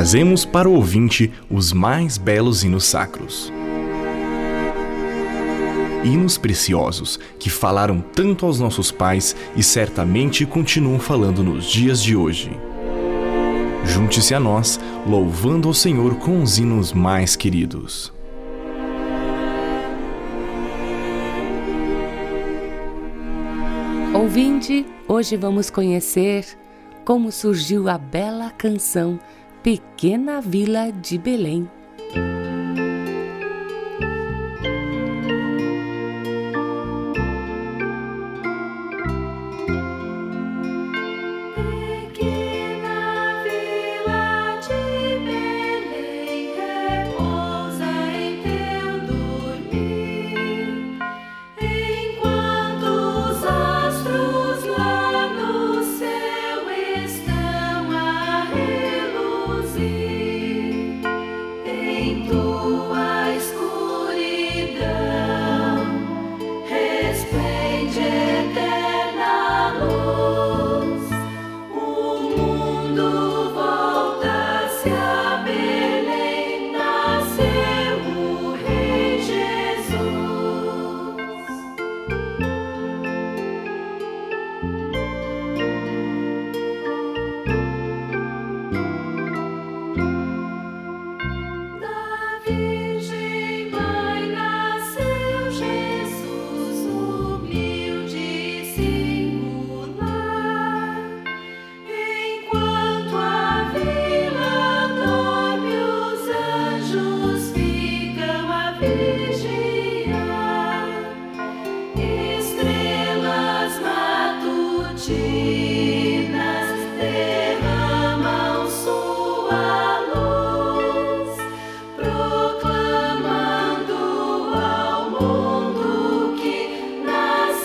trazemos para o ouvinte os mais belos hinos sacros. Hinos preciosos que falaram tanto aos nossos pais e certamente continuam falando nos dias de hoje. Junte-se a nós, louvando ao Senhor com os hinos mais queridos. Ouvinte, hoje vamos conhecer como surgiu a bela canção Pequena Vila de Belém.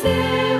sin.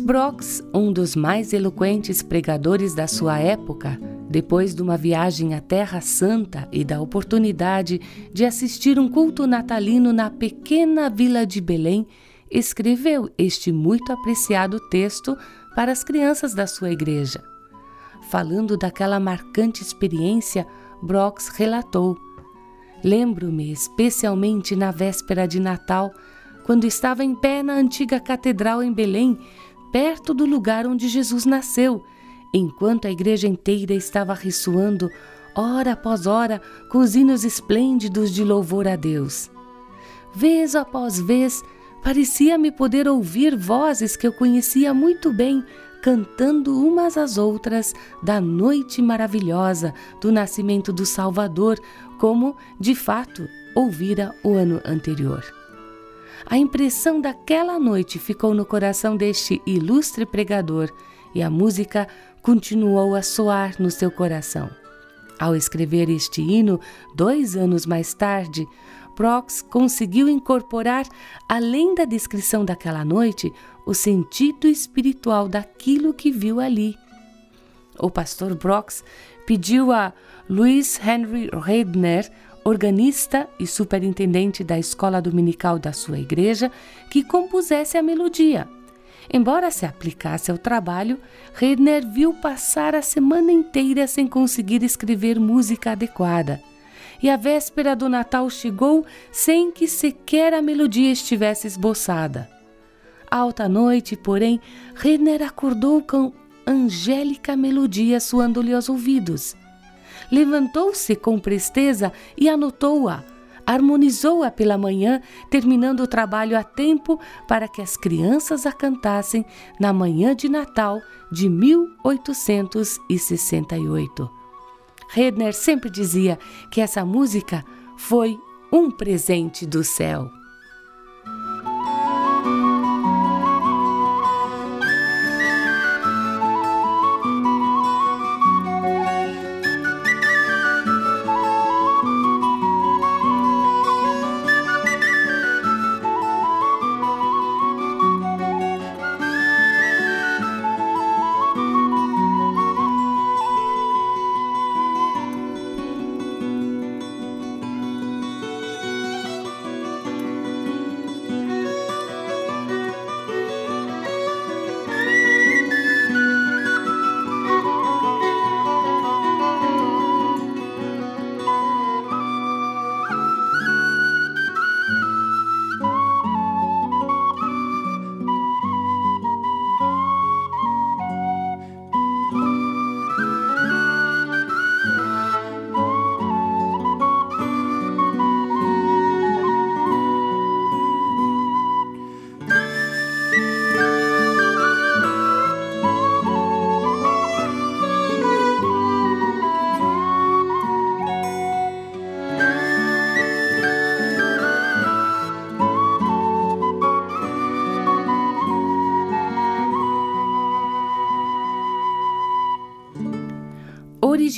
Brox, um dos mais eloquentes pregadores da sua época, depois de uma viagem à Terra Santa e da oportunidade de assistir um culto natalino na pequena vila de Belém, escreveu este muito apreciado texto para as crianças da sua igreja. Falando daquela marcante experiência, Brox relatou: Lembro-me especialmente na véspera de Natal, quando estava em pé na antiga catedral em Belém, perto do lugar onde Jesus nasceu, enquanto a igreja inteira estava ressoando, hora após hora, com os hinos esplêndidos de louvor a Deus. Vez após vez, parecia-me poder ouvir vozes que eu conhecia muito bem, cantando umas às outras da noite maravilhosa do nascimento do Salvador, como, de fato, ouvira o ano anterior. A impressão daquela noite ficou no coração deste ilustre pregador e a música continuou a soar no seu coração. Ao escrever este hino, dois anos mais tarde, Prox conseguiu incorporar, além da descrição daquela noite, o sentido espiritual daquilo que viu ali. O pastor Brox pediu a Louis Henry Redner, organista e superintendente da escola dominical da sua igreja, que compusesse a melodia. Embora se aplicasse ao trabalho, Redner viu passar a semana inteira sem conseguir escrever música adequada. E a véspera do Natal chegou sem que sequer a melodia estivesse esboçada. Alta noite, porém, Redner acordou com angélica melodia soando-lhe aos ouvidos. Levantou-se com presteza e anotou-a harmonizou-a pela manhã, terminando o trabalho a tempo para que as crianças a cantassem na manhã de Natal de 1868. Redner sempre dizia que essa música foi um presente do céu.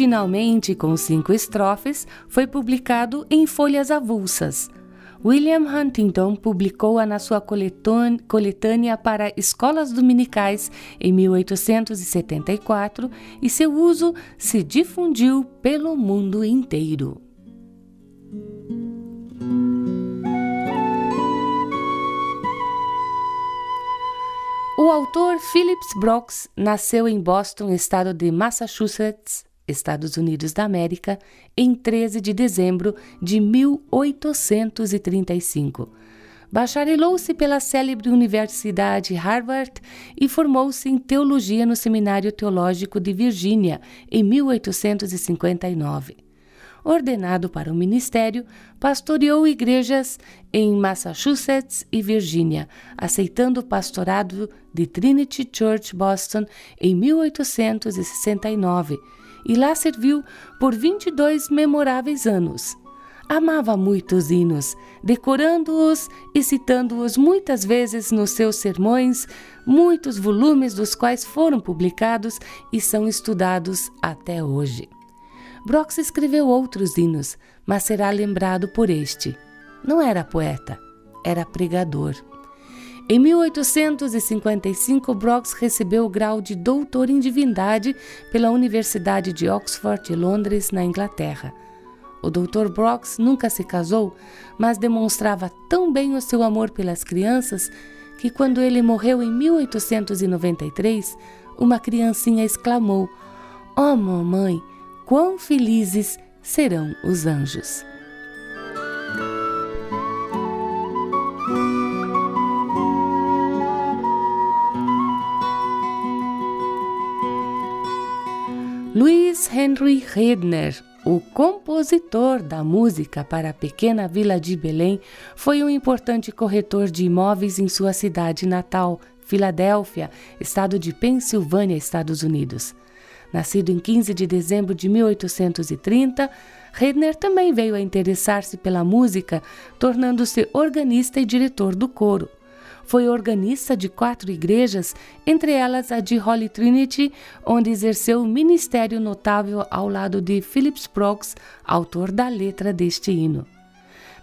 Originalmente com cinco estrofes, foi publicado em folhas avulsas. William Huntington publicou-a na sua coletânea para escolas dominicais em 1874 e seu uso se difundiu pelo mundo inteiro. O autor Phillips Brooks nasceu em Boston, estado de Massachusetts, Estados Unidos da América, em 13 de dezembro de 1835. Bacharelou-se pela célebre Universidade Harvard e formou-se em teologia no Seminário Teológico de Virgínia em 1859. Ordenado para o ministério, pastoreou igrejas em Massachusetts e Virgínia, aceitando o pastorado de Trinity Church Boston em 1869 e lá serviu por 22 memoráveis anos. Amava muito os hinos, decorando-os e citando-os muitas vezes nos seus sermões, muitos volumes dos quais foram publicados e são estudados até hoje. Brox escreveu outros hinos, mas será lembrado por este. Não era poeta, era pregador. Em 1855, Brooks recebeu o grau de doutor em divindade pela Universidade de Oxford, Londres, na Inglaterra. O Dr. Brooks nunca se casou, mas demonstrava tão bem o seu amor pelas crianças que, quando ele morreu em 1893, uma criancinha exclamou: Oh, mamãe, quão felizes serão os anjos! Louis Henry Redner, o compositor da música para a pequena vila de Belém, foi um importante corretor de imóveis em sua cidade natal, Filadélfia, estado de Pensilvânia, Estados Unidos. Nascido em 15 de dezembro de 1830, Redner também veio a interessar-se pela música, tornando-se organista e diretor do coro. Foi organista de quatro igrejas, entre elas a de Holy Trinity, onde exerceu um ministério notável ao lado de Philip Sproggs, autor da letra deste hino.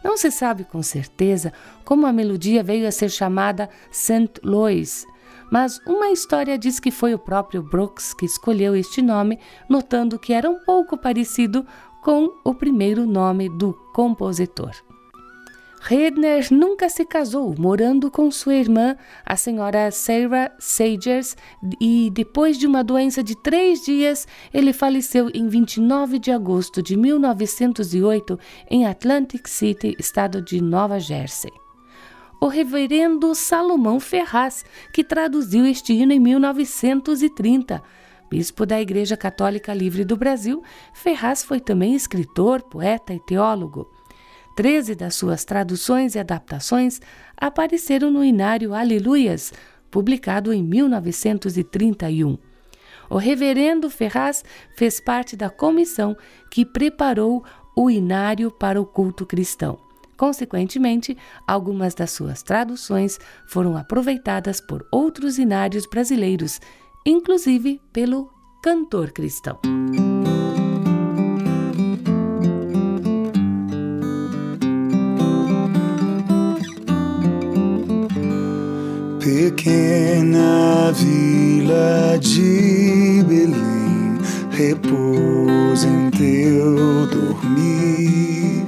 Não se sabe com certeza como a melodia veio a ser chamada St. Louis, mas uma história diz que foi o próprio Brooks que escolheu este nome, notando que era um pouco parecido com o primeiro nome do compositor. Redner nunca se casou, morando com sua irmã, a senhora Sarah Sagers, e depois de uma doença de três dias, ele faleceu em 29 de agosto de 1908 em Atlantic City, estado de Nova Jersey. O reverendo Salomão Ferraz, que traduziu este hino em 1930, bispo da Igreja Católica Livre do Brasil, Ferraz foi também escritor, poeta e teólogo. Treze das suas traduções e adaptações apareceram no Inário Aleluias, publicado em 1931. O reverendo Ferraz fez parte da comissão que preparou o Inário para o culto cristão. Consequentemente, algumas das suas traduções foram aproveitadas por outros inários brasileiros, inclusive pelo cantor cristão. Pequena vila de Belém, repousa em teu dormir,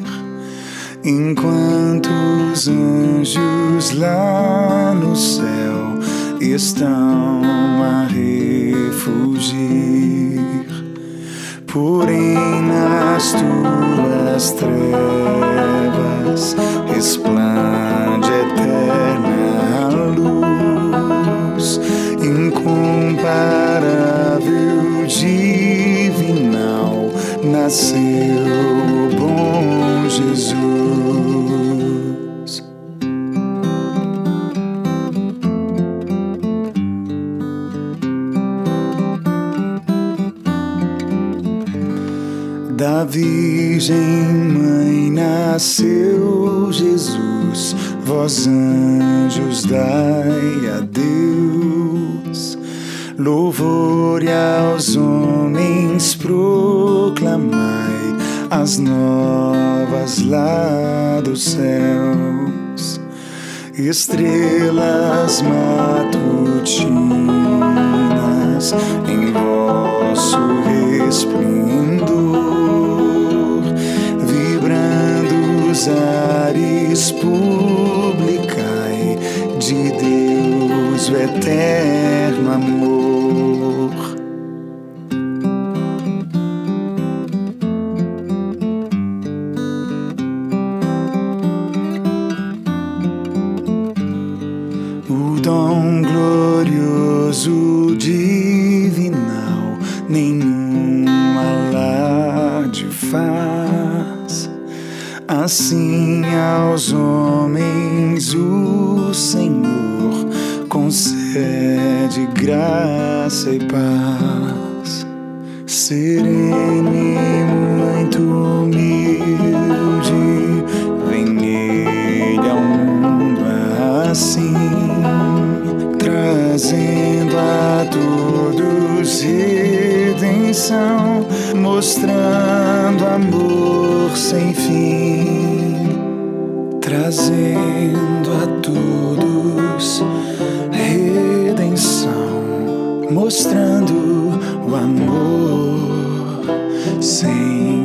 enquanto os anjos lá no céu estão a refugir. Porém, nas tuas trevas Mãe nasceu Jesus, vós anjos dai a Deus. Louvor aos homens proclamai as novas lá dos céus, estrelas matutinas em vosso resplendor alarde faz. Assim aos homens o Senhor concede graça e paz, sereno e muito humilde, vem nele ao mundo assim, trazendo redenção, mostrando amor sem fim, trazendo a todos redenção, mostrando o amor sem